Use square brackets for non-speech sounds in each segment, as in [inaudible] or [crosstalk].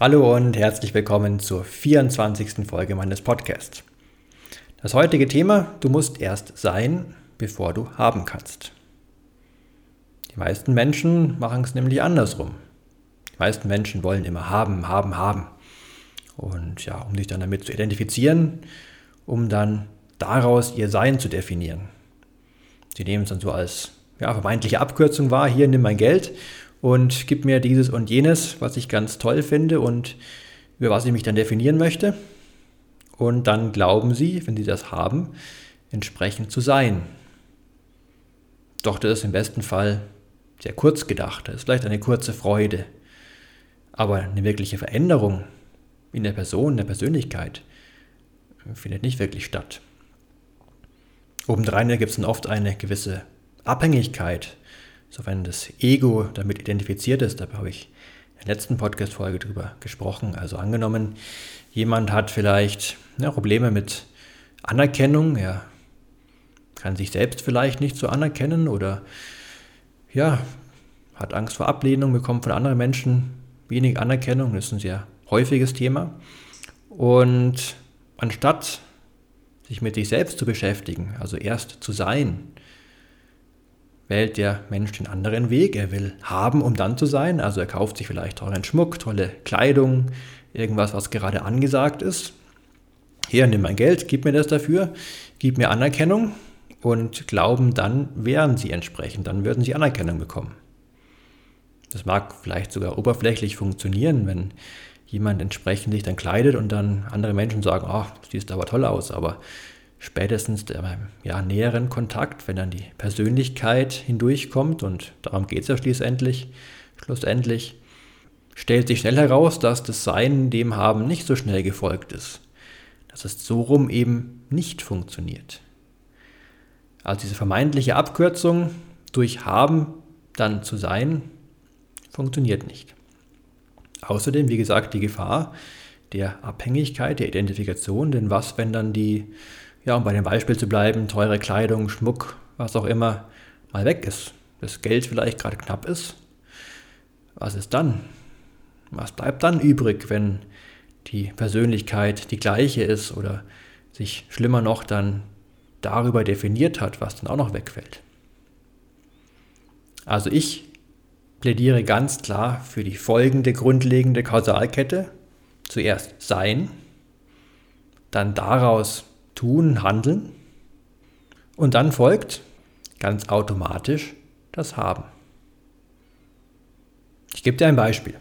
Hallo und herzlich willkommen zur 24. Folge meines Podcasts. Das heutige Thema, du musst erst sein, bevor du haben kannst. Die meisten Menschen machen es nämlich andersrum. Die meisten Menschen wollen immer haben, haben, haben. Und ja, um sich dann damit zu identifizieren, um dann daraus ihr Sein zu definieren. Sie nehmen es dann so als ja, vermeintliche Abkürzung wahr, hier nimm mein Geld und gib mir dieses und jenes, was ich ganz toll finde und über was ich mich dann definieren möchte. Und dann glauben sie, wenn sie das haben, entsprechend zu sein. Doch das ist im besten Fall sehr kurz gedacht. Das ist vielleicht eine kurze Freude. Aber eine wirkliche Veränderung in der Person, in der Persönlichkeit findet nicht wirklich statt. Obendrein gibt es dann oft eine gewisse Abhängigkeit so wenn das Ego damit identifiziert ist, da habe ich in der letzten Podcast-Folge drüber gesprochen. Also angenommen, jemand hat vielleicht ja, Probleme mit Anerkennung, er kann sich selbst vielleicht nicht so anerkennen oder ja, hat Angst vor Ablehnung, bekommt von anderen Menschen wenig Anerkennung, das ist ein sehr häufiges Thema. Und anstatt sich mit sich selbst zu beschäftigen, also erst zu sein, wählt der Mensch den anderen Weg. Er will haben, um dann zu sein. Also er kauft sich vielleicht teuren Schmuck, tolle Kleidung, irgendwas, was gerade angesagt ist. Hier, nimm mein Geld, gib mir das dafür, gib mir Anerkennung und glauben, dann wären sie entsprechend, dann würden sie Anerkennung bekommen. Das mag vielleicht sogar oberflächlich funktionieren, wenn jemand entsprechend sich dann kleidet und dann andere Menschen sagen, ach, oh, siehst aber toll aus, aber spätestens beim ja, näheren Kontakt, wenn dann die Persönlichkeit hindurchkommt, und darum geht es ja schließlich, schlussendlich, stellt sich schnell heraus, dass das Sein dem Haben nicht so schnell gefolgt ist. Dass es so rum eben nicht funktioniert. Also diese vermeintliche Abkürzung durch Haben dann zu sein, funktioniert nicht. Außerdem, wie gesagt, die Gefahr der Abhängigkeit, der Identifikation, denn was, wenn dann die ja, um bei dem Beispiel zu bleiben, teure Kleidung, Schmuck, was auch immer, mal weg ist, das Geld vielleicht gerade knapp ist, was ist dann? Was bleibt dann übrig, wenn die Persönlichkeit die gleiche ist oder sich schlimmer noch dann darüber definiert hat, was dann auch noch wegfällt? Also ich plädiere ganz klar für die folgende grundlegende Kausalkette. Zuerst Sein, dann daraus Tun, Handeln. Und dann folgt ganz automatisch das Haben. Ich gebe dir ein Beispiel.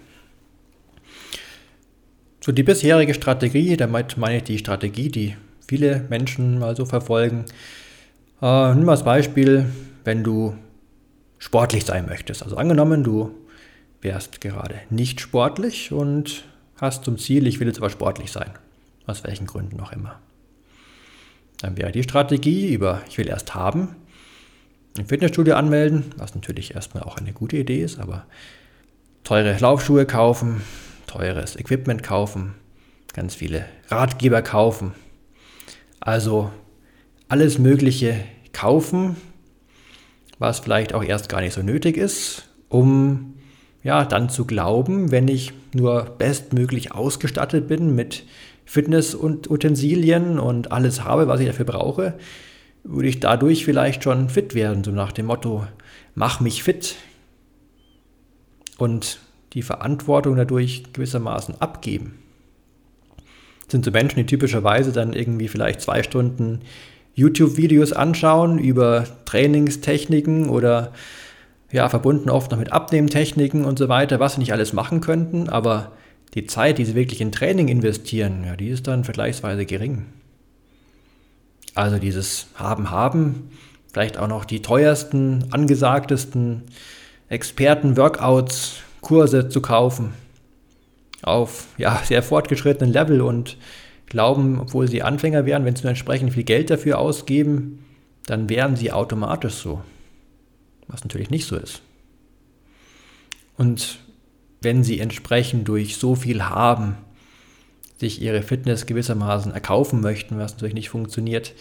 So die bisherige Strategie, damit meine ich die Strategie, die viele Menschen mal so verfolgen. Äh, nimm mal als Beispiel, wenn du sportlich sein möchtest. Also angenommen, du wärst gerade nicht sportlich und hast zum Ziel, ich will jetzt aber sportlich sein. Aus welchen Gründen auch immer. Dann wäre die Strategie über, ich will erst haben, ein Fitnessstudio anmelden, was natürlich erstmal auch eine gute Idee ist, aber teure Laufschuhe kaufen, teures Equipment kaufen, ganz viele Ratgeber kaufen. Also alles Mögliche kaufen, was vielleicht auch erst gar nicht so nötig ist, um ja dann zu glauben, wenn ich nur bestmöglich ausgestattet bin mit Fitness und Utensilien und alles habe, was ich dafür brauche, würde ich dadurch vielleicht schon fit werden, so nach dem Motto, mach mich fit. Und die Verantwortung dadurch gewissermaßen abgeben. Das sind so Menschen, die typischerweise dann irgendwie vielleicht zwei Stunden YouTube-Videos anschauen über Trainingstechniken oder ja, verbunden oft noch mit Abnehmtechniken und so weiter, was sie nicht alles machen könnten, aber die Zeit, die sie wirklich in Training investieren, ja, die ist dann vergleichsweise gering. Also dieses Haben, Haben, vielleicht auch noch die teuersten, angesagtesten Experten-Workouts, Kurse zu kaufen. auf ja, sehr fortgeschrittenen Level und glauben, obwohl sie Anfänger wären, wenn sie nur entsprechend viel Geld dafür ausgeben, dann wären sie automatisch so. Was natürlich nicht so ist. Und wenn sie entsprechend durch so viel haben, sich ihre Fitness gewissermaßen erkaufen möchten, was natürlich nicht funktioniert,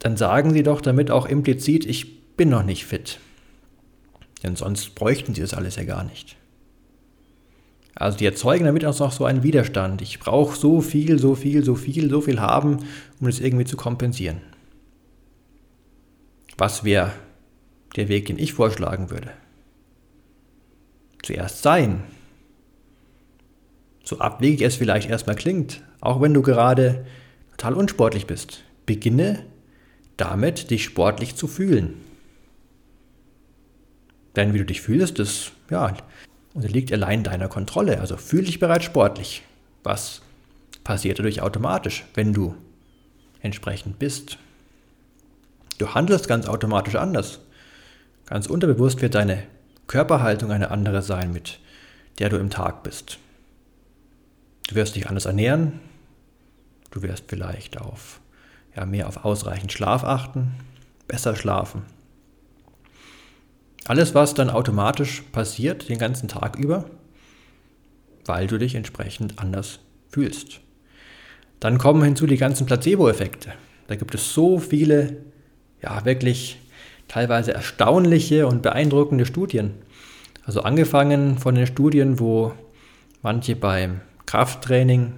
dann sagen sie doch damit auch implizit, ich bin noch nicht fit. Denn sonst bräuchten sie das alles ja gar nicht. Also die erzeugen damit auch noch so einen Widerstand. Ich brauche so viel, so viel, so viel, so viel haben, um das irgendwie zu kompensieren. Was wäre der Weg, den ich vorschlagen würde? Zuerst sein. So abwegig es vielleicht erstmal klingt, auch wenn du gerade total unsportlich bist. Beginne damit, dich sportlich zu fühlen. Denn wie du dich fühlst, das ja, unterliegt allein deiner Kontrolle. Also fühl dich bereits sportlich. Was passiert dadurch automatisch, wenn du entsprechend bist? Du handelst ganz automatisch anders. Ganz unterbewusst wird deine Körperhaltung eine andere sein, mit der du im Tag bist. Du wirst dich anders ernähren. Du wirst vielleicht auf ja, mehr auf ausreichend Schlaf achten, besser schlafen. Alles, was dann automatisch passiert den ganzen Tag über, weil du dich entsprechend anders fühlst. Dann kommen hinzu die ganzen Placebo-Effekte. Da gibt es so viele, ja, wirklich teilweise erstaunliche und beeindruckende Studien. Also angefangen von den Studien, wo manche beim Krafttraining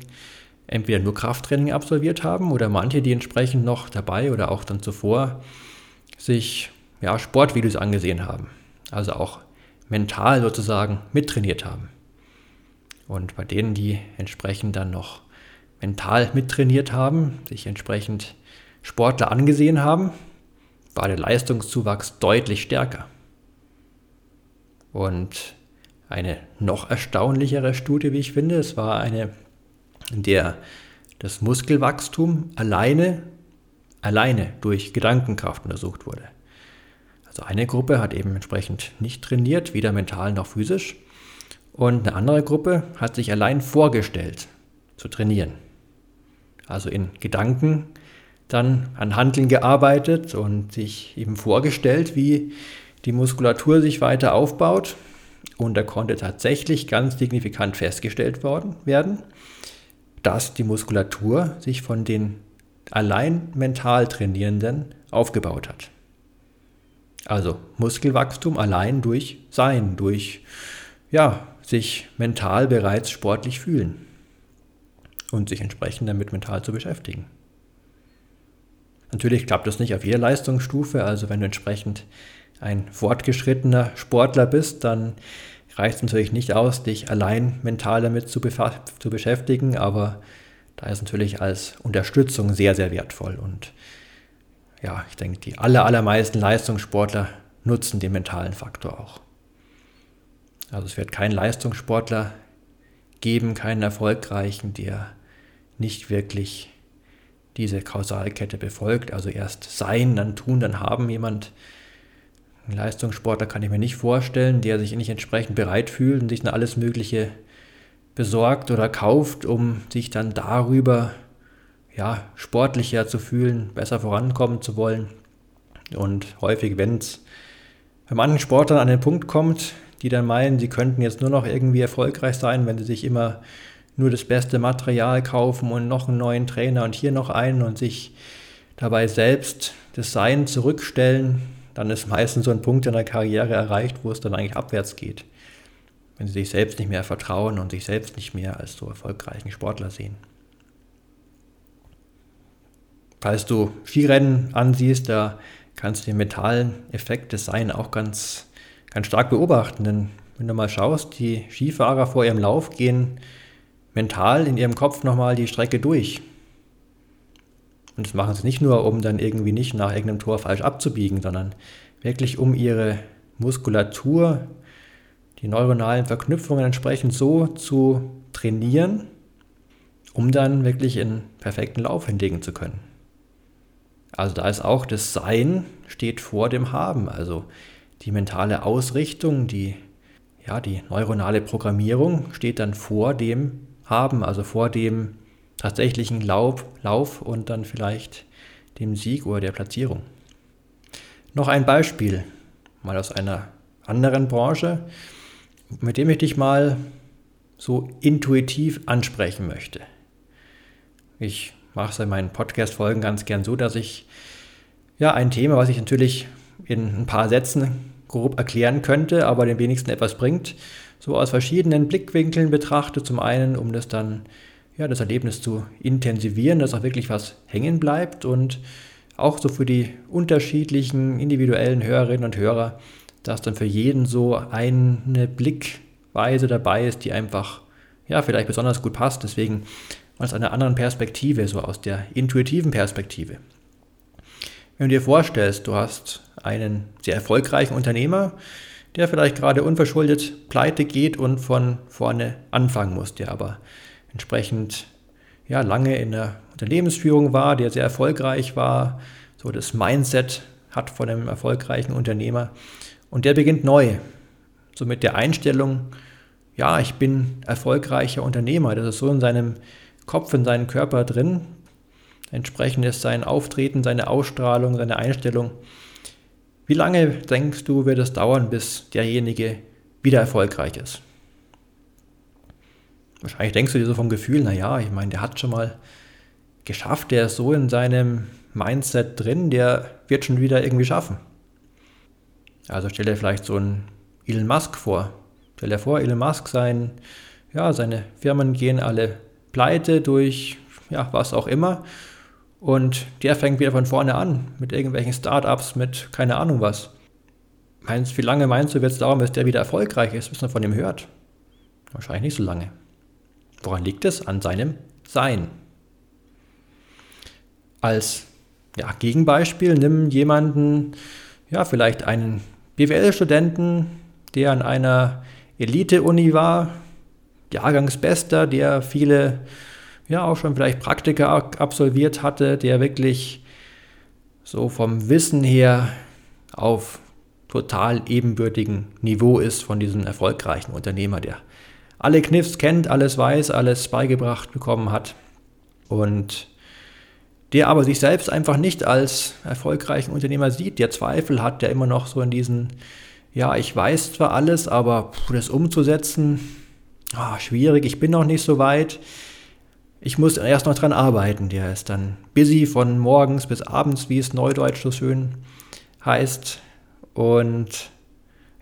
entweder nur Krafttraining absolviert haben oder manche, die entsprechend noch dabei oder auch dann zuvor sich ja, Sportvideos angesehen haben. Also auch mental sozusagen mittrainiert haben. Und bei denen, die entsprechend dann noch mental mittrainiert haben, sich entsprechend Sportler angesehen haben, war der Leistungszuwachs deutlich stärker. Und eine noch erstaunlichere Studie, wie ich finde, es war eine in der das Muskelwachstum alleine, alleine durch Gedankenkraft untersucht wurde. Also eine Gruppe hat eben entsprechend nicht trainiert, weder mental noch physisch. Und eine andere Gruppe hat sich allein vorgestellt zu trainieren. Also in Gedanken dann an Handeln gearbeitet und sich eben vorgestellt, wie die Muskulatur sich weiter aufbaut. Und da konnte tatsächlich ganz signifikant festgestellt worden werden, dass die Muskulatur sich von den allein mental Trainierenden aufgebaut hat. Also Muskelwachstum allein durch Sein, durch ja, sich mental bereits sportlich fühlen und sich entsprechend damit mental zu beschäftigen. Natürlich klappt das nicht auf jeder Leistungsstufe, also wenn du entsprechend ein fortgeschrittener Sportler bist, dann reicht es natürlich nicht aus, dich allein mental damit zu, zu beschäftigen, aber da ist natürlich als Unterstützung sehr, sehr wertvoll. Und ja, ich denke, die aller, allermeisten Leistungssportler nutzen den mentalen Faktor auch. Also es wird keinen Leistungssportler geben, keinen erfolgreichen, der nicht wirklich diese Kausalkette befolgt. Also erst sein, dann tun, dann haben jemand ein Leistungssportler kann ich mir nicht vorstellen, der sich nicht entsprechend bereit fühlt und sich dann alles Mögliche besorgt oder kauft, um sich dann darüber ja, sportlicher zu fühlen, besser vorankommen zu wollen. Und häufig, wenn es bei manchen Sportlern an den Punkt kommt, die dann meinen, sie könnten jetzt nur noch irgendwie erfolgreich sein, wenn sie sich immer nur das beste Material kaufen und noch einen neuen Trainer und hier noch einen und sich dabei selbst das Sein zurückstellen, dann ist meistens so ein Punkt in der Karriere erreicht, wo es dann eigentlich abwärts geht. Wenn sie sich selbst nicht mehr vertrauen und sich selbst nicht mehr als so erfolgreichen Sportler sehen. Falls du Skirennen ansiehst, da kannst du den mentalen Effekt des Sein auch ganz, ganz stark beobachten. Denn wenn du mal schaust, die Skifahrer vor ihrem Lauf gehen mental in ihrem Kopf nochmal die Strecke durch. Und das machen sie nicht nur, um dann irgendwie nicht nach irgendeinem Tor falsch abzubiegen, sondern wirklich um ihre Muskulatur, die neuronalen Verknüpfungen entsprechend so zu trainieren, um dann wirklich in perfekten Lauf hinlegen zu können. Also da ist auch das Sein steht vor dem Haben, also die mentale Ausrichtung, die ja, die neuronale Programmierung steht dann vor dem Haben, also vor dem tatsächlichen Lauf, Lauf und dann vielleicht dem Sieg oder der Platzierung. Noch ein Beispiel, mal aus einer anderen Branche, mit dem ich dich mal so intuitiv ansprechen möchte. Ich mache es in meinen Podcast-Folgen ganz gern so, dass ich ja ein Thema, was ich natürlich in ein paar Sätzen grob erklären könnte, aber den wenigsten etwas bringt, so aus verschiedenen Blickwinkeln betrachte. Zum einen, um das dann ja, das Erlebnis zu intensivieren, dass auch wirklich was hängen bleibt und auch so für die unterschiedlichen individuellen Hörerinnen und Hörer, dass dann für jeden so eine Blickweise dabei ist, die einfach ja vielleicht besonders gut passt. Deswegen aus einer anderen Perspektive, so aus der intuitiven Perspektive. Wenn du dir vorstellst, du hast einen sehr erfolgreichen Unternehmer, der vielleicht gerade unverschuldet pleite geht und von vorne anfangen muss, der aber entsprechend ja, lange in der Unternehmensführung war, der sehr erfolgreich war, so das Mindset hat von einem erfolgreichen Unternehmer. Und der beginnt neu, so mit der Einstellung, ja, ich bin erfolgreicher Unternehmer. Das ist so in seinem Kopf, in seinem Körper drin. Entsprechend ist sein Auftreten, seine Ausstrahlung, seine Einstellung. Wie lange denkst du, wird es dauern, bis derjenige wieder erfolgreich ist? Wahrscheinlich denkst du dir so vom Gefühl, naja, ich meine, der hat schon mal geschafft, der ist so in seinem Mindset drin, der wird schon wieder irgendwie schaffen. Also stell dir vielleicht so einen Elon Musk vor. Stell dir vor, Elon Musk, sein, ja, seine Firmen gehen alle pleite durch ja, was auch immer. Und der fängt wieder von vorne an mit irgendwelchen Startups, mit keine Ahnung was. Meinst, wie lange meinst du, wird es dauern, bis der wieder erfolgreich ist, bis man von ihm hört? Wahrscheinlich nicht so lange. Woran liegt es? An seinem Sein. Als ja, Gegenbeispiel nimm jemanden, ja, vielleicht einen BWL-Studenten, der an einer Elite-Uni war, Jahrgangsbester, der viele, ja, auch schon vielleicht Praktika absolviert hatte, der wirklich so vom Wissen her auf total ebenbürtigen Niveau ist von diesem erfolgreichen Unternehmer, der alle Kniffs kennt, alles weiß, alles beigebracht bekommen hat und der aber sich selbst einfach nicht als erfolgreichen Unternehmer sieht, der Zweifel hat, der immer noch so in diesen, ja, ich weiß zwar alles, aber das umzusetzen, oh, schwierig, ich bin noch nicht so weit. Ich muss erst noch dran arbeiten. Der ist dann busy von morgens bis abends, wie es neudeutsch so schön heißt. Und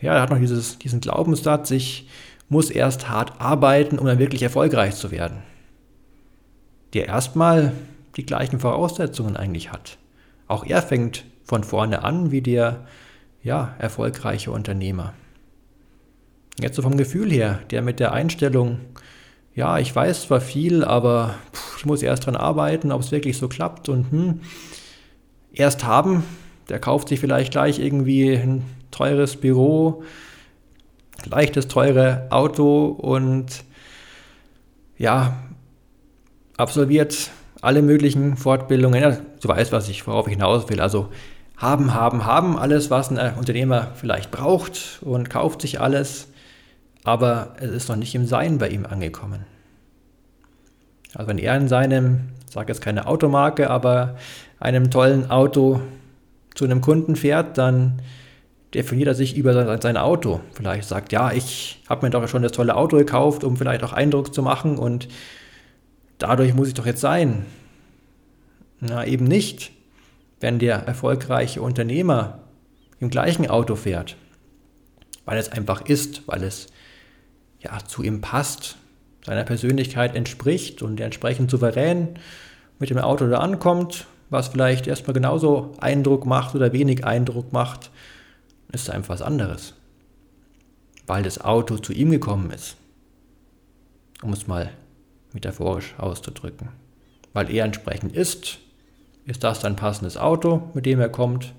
ja, er hat noch dieses, diesen Glaubenssatz, ich muss erst hart arbeiten, um dann wirklich erfolgreich zu werden. Der erstmal die gleichen Voraussetzungen eigentlich hat. Auch er fängt von vorne an wie der ja, erfolgreiche Unternehmer. Jetzt so vom Gefühl her, der mit der Einstellung, ja, ich weiß zwar viel, aber pff, ich muss erst dran arbeiten, ob es wirklich so klappt und hm, erst haben, der kauft sich vielleicht gleich irgendwie ein teures Büro, leichtes, teure Auto und ja, absolviert alle möglichen Fortbildungen. Ja, du weißt, was ich, worauf ich hinaus will. Also haben, haben, haben alles, was ein Unternehmer vielleicht braucht und kauft sich alles, aber es ist noch nicht im Sein bei ihm angekommen. Also wenn er in seinem, ich sage jetzt keine Automarke, aber einem tollen Auto zu einem Kunden fährt, dann definiert er sich über sein Auto. Vielleicht sagt, ja, ich habe mir doch schon das tolle Auto gekauft, um vielleicht auch Eindruck zu machen und dadurch muss ich doch jetzt sein. Na, eben nicht, wenn der erfolgreiche Unternehmer im gleichen Auto fährt, weil es einfach ist, weil es ja zu ihm passt, seiner Persönlichkeit entspricht und entsprechend souverän mit dem Auto da ankommt, was vielleicht erstmal genauso Eindruck macht oder wenig Eindruck macht ist einfach was anderes. Weil das Auto zu ihm gekommen ist. Um es mal metaphorisch auszudrücken. Weil er entsprechend ist, ist das ein passendes Auto, mit dem er kommt.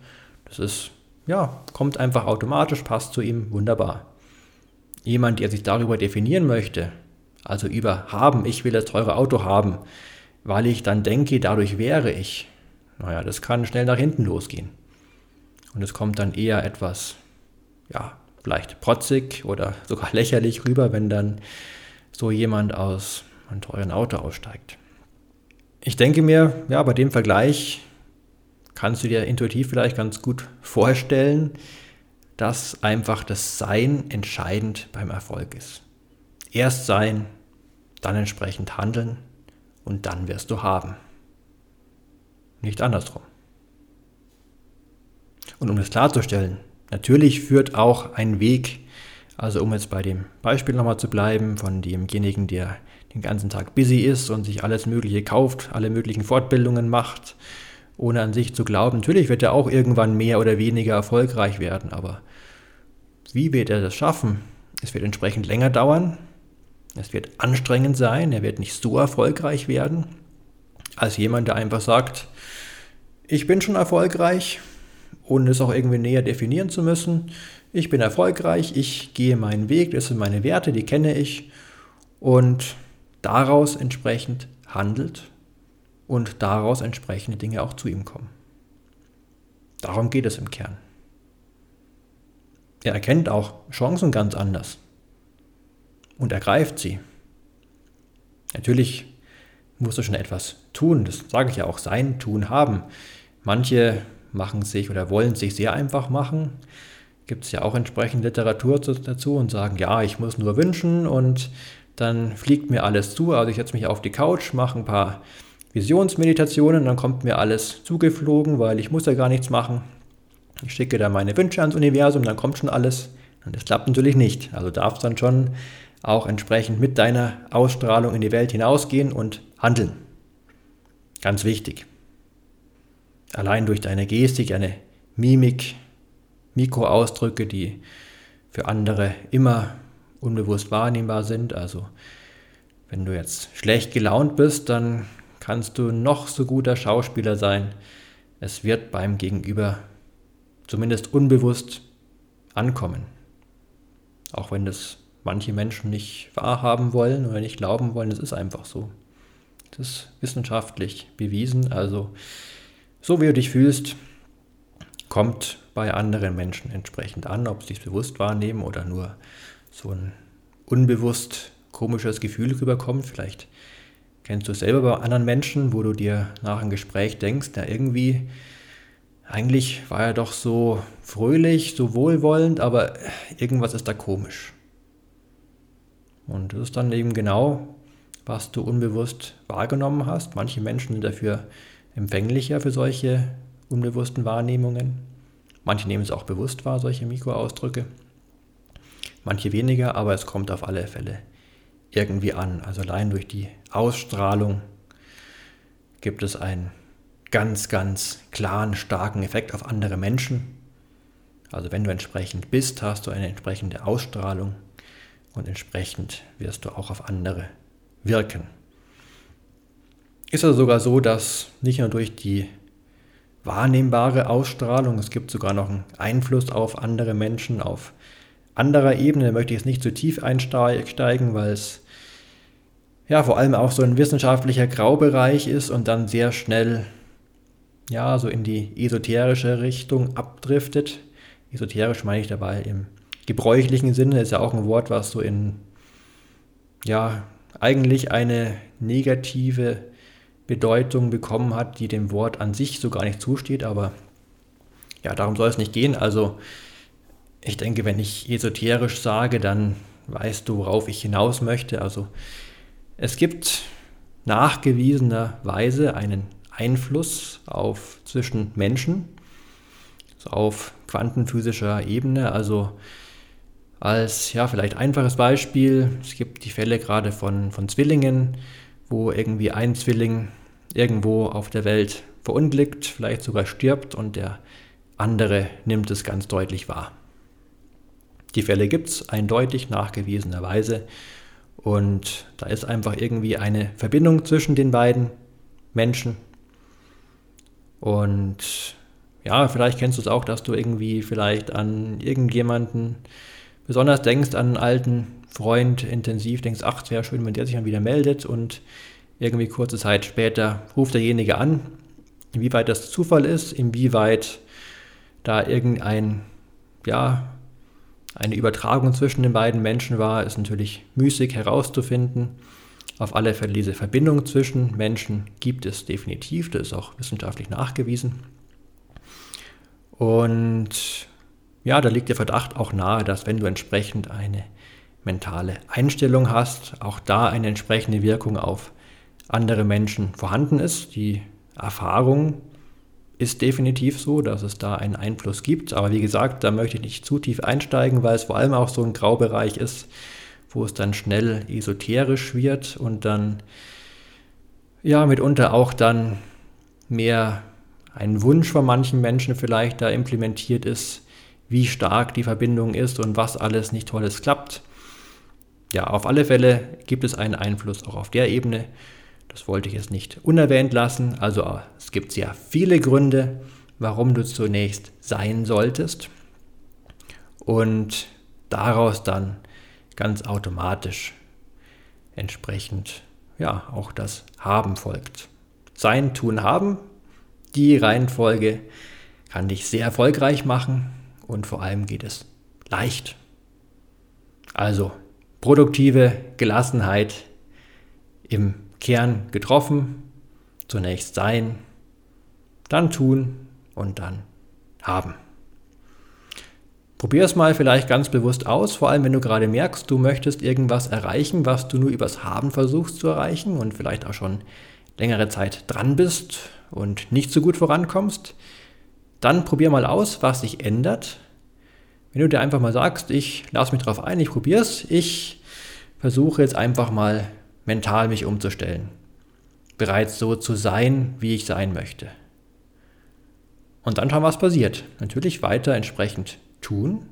Das ist, ja, kommt einfach automatisch, passt zu ihm, wunderbar. Jemand, der sich darüber definieren möchte, also über haben, ich will das teure Auto haben, weil ich dann denke, dadurch wäre ich. Naja, das kann schnell nach hinten losgehen. Und es kommt dann eher etwas ja, vielleicht protzig oder [laughs] sogar lächerlich rüber, wenn dann so jemand aus einem teuren Auto aussteigt. Ich denke mir, ja, bei dem Vergleich kannst du dir intuitiv vielleicht ganz gut vorstellen, dass einfach das Sein entscheidend beim Erfolg ist. Erst sein, dann entsprechend handeln und dann wirst du haben. Nicht andersrum. Und um das klarzustellen, natürlich führt auch ein Weg, also um jetzt bei dem Beispiel nochmal zu bleiben, von demjenigen, der den ganzen Tag busy ist und sich alles Mögliche kauft, alle möglichen Fortbildungen macht, ohne an sich zu glauben. Natürlich wird er auch irgendwann mehr oder weniger erfolgreich werden, aber wie wird er das schaffen? Es wird entsprechend länger dauern, es wird anstrengend sein, er wird nicht so erfolgreich werden, als jemand, der einfach sagt, ich bin schon erfolgreich, ohne es auch irgendwie näher definieren zu müssen. Ich bin erfolgreich, ich gehe meinen Weg, das sind meine Werte, die kenne ich und daraus entsprechend handelt und daraus entsprechende Dinge auch zu ihm kommen. Darum geht es im Kern. Er erkennt auch Chancen ganz anders und ergreift sie. Natürlich musst du schon etwas tun, das sage ich ja auch, sein Tun haben. Manche machen sich oder wollen sich sehr einfach machen. Gibt es ja auch entsprechend Literatur dazu und sagen, ja, ich muss nur wünschen und dann fliegt mir alles zu. Also ich setze mich auf die Couch, mache ein paar Visionsmeditationen, dann kommt mir alles zugeflogen, weil ich muss ja gar nichts machen. Ich schicke da meine Wünsche ans Universum, dann kommt schon alles. Und das klappt natürlich nicht. Also darfst dann schon auch entsprechend mit deiner Ausstrahlung in die Welt hinausgehen und handeln. Ganz wichtig. Allein durch deine Gestik, deine Mimik, Mikroausdrücke, die für andere immer unbewusst wahrnehmbar sind. Also wenn du jetzt schlecht gelaunt bist, dann kannst du noch so guter Schauspieler sein. Es wird beim Gegenüber zumindest unbewusst ankommen. Auch wenn das manche Menschen nicht wahrhaben wollen oder nicht glauben wollen, das ist einfach so. Das ist wissenschaftlich bewiesen. Also so wie du dich fühlst, kommt bei anderen Menschen entsprechend an, ob sie es bewusst wahrnehmen oder nur so ein unbewusst komisches Gefühl rüberkommt. Vielleicht kennst du es selber bei anderen Menschen, wo du dir nach einem Gespräch denkst, ja irgendwie, eigentlich war er doch so fröhlich, so wohlwollend, aber irgendwas ist da komisch. Und das ist dann eben genau, was du unbewusst wahrgenommen hast. Manche Menschen sind dafür empfänglicher für solche unbewussten Wahrnehmungen. Manche nehmen es auch bewusst wahr, solche Mikroausdrücke. Manche weniger, aber es kommt auf alle Fälle irgendwie an. Also allein durch die Ausstrahlung gibt es einen ganz, ganz klaren, starken Effekt auf andere Menschen. Also wenn du entsprechend bist, hast du eine entsprechende Ausstrahlung und entsprechend wirst du auch auf andere wirken. Ist also sogar so, dass nicht nur durch die wahrnehmbare Ausstrahlung, es gibt sogar noch einen Einfluss auf andere Menschen, auf anderer Ebene, da möchte ich jetzt nicht zu tief einsteigen, weil es ja vor allem auch so ein wissenschaftlicher Graubereich ist und dann sehr schnell ja so in die esoterische Richtung abdriftet. Esoterisch meine ich dabei im gebräuchlichen Sinne, ist ja auch ein Wort, was so in ja eigentlich eine negative Bedeutung bekommen hat, die dem Wort an sich so gar nicht zusteht, aber ja, darum soll es nicht gehen. Also ich denke, wenn ich esoterisch sage, dann weißt du, worauf ich hinaus möchte. Also es gibt nachgewiesenerweise einen Einfluss auf zwischen Menschen, also auf quantenphysischer Ebene. Also als ja vielleicht einfaches Beispiel, es gibt die Fälle gerade von, von Zwillingen, wo irgendwie ein Zwilling irgendwo auf der Welt verunglückt, vielleicht sogar stirbt und der andere nimmt es ganz deutlich wahr. Die Fälle gibt es eindeutig nachgewiesenerweise. Und da ist einfach irgendwie eine Verbindung zwischen den beiden Menschen. Und ja, vielleicht kennst du es auch, dass du irgendwie vielleicht an irgendjemanden besonders denkst, an einen alten Freund intensiv, denkst, ach, wäre schön, wenn der sich dann wieder meldet. Und irgendwie kurze Zeit später ruft derjenige an, inwieweit das Zufall ist, inwieweit da irgendein, ja, eine Übertragung zwischen den beiden Menschen war, ist natürlich müßig herauszufinden. Auf alle Fälle diese Verbindung zwischen Menschen gibt es definitiv, das ist auch wissenschaftlich nachgewiesen. Und ja, da liegt der Verdacht auch nahe, dass wenn du entsprechend eine mentale Einstellung hast, auch da eine entsprechende Wirkung auf andere Menschen vorhanden ist. Die Erfahrung ist definitiv so, dass es da einen Einfluss gibt. Aber wie gesagt, da möchte ich nicht zu tief einsteigen, weil es vor allem auch so ein Graubereich ist, wo es dann schnell esoterisch wird und dann ja mitunter auch dann mehr ein Wunsch von manchen Menschen vielleicht da implementiert ist, wie stark die Verbindung ist und was alles nicht tolles klappt. Ja, auf alle Fälle gibt es einen Einfluss auch auf der Ebene. Das wollte ich jetzt nicht unerwähnt lassen. Also es gibt sehr viele Gründe, warum du zunächst sein solltest und daraus dann ganz automatisch entsprechend ja auch das Haben folgt. Sein, tun, haben. Die Reihenfolge kann dich sehr erfolgreich machen und vor allem geht es leicht. Also produktive Gelassenheit im Kern getroffen. Zunächst sein, dann tun und dann haben. Probier es mal vielleicht ganz bewusst aus, vor allem wenn du gerade merkst, du möchtest irgendwas erreichen, was du nur übers Haben versuchst zu erreichen und vielleicht auch schon längere Zeit dran bist und nicht so gut vorankommst. Dann probier mal aus, was sich ändert. Wenn du dir einfach mal sagst, ich lasse mich darauf ein, ich probiere es, ich versuche jetzt einfach mal mental mich umzustellen, bereits so zu sein, wie ich sein möchte. Und dann schauen, was passiert. Natürlich weiter entsprechend tun,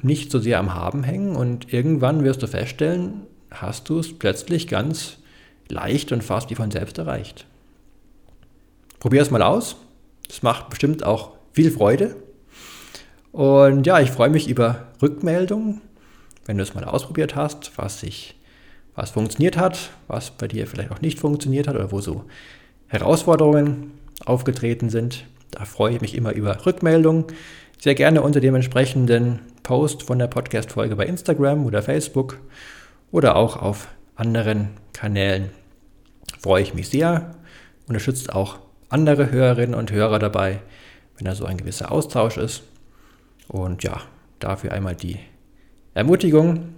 nicht so sehr am Haben hängen und irgendwann wirst du feststellen, hast du es plötzlich ganz leicht und fast wie von selbst erreicht. Probier es mal aus. Es macht bestimmt auch viel Freude. Und ja, ich freue mich über Rückmeldungen, wenn du es mal ausprobiert hast, was sich was funktioniert hat, was bei dir vielleicht auch nicht funktioniert hat oder wo so Herausforderungen aufgetreten sind. Da freue ich mich immer über Rückmeldungen. Sehr gerne unter dem entsprechenden Post von der Podcast-Folge bei Instagram oder Facebook oder auch auf anderen Kanälen. Freue ich mich sehr. Unterstützt auch andere Hörerinnen und Hörer dabei, wenn da so ein gewisser Austausch ist. Und ja, dafür einmal die Ermutigung.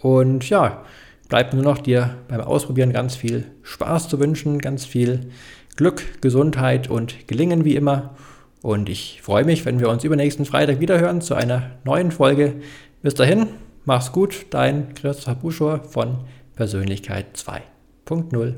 Und ja, bleibt nur noch dir beim Ausprobieren ganz viel Spaß zu wünschen, ganz viel Glück, Gesundheit und Gelingen wie immer. Und ich freue mich, wenn wir uns übernächsten Freitag wiederhören zu einer neuen Folge. Bis dahin, mach's gut, dein Christopher Buschor von Persönlichkeit 2.0.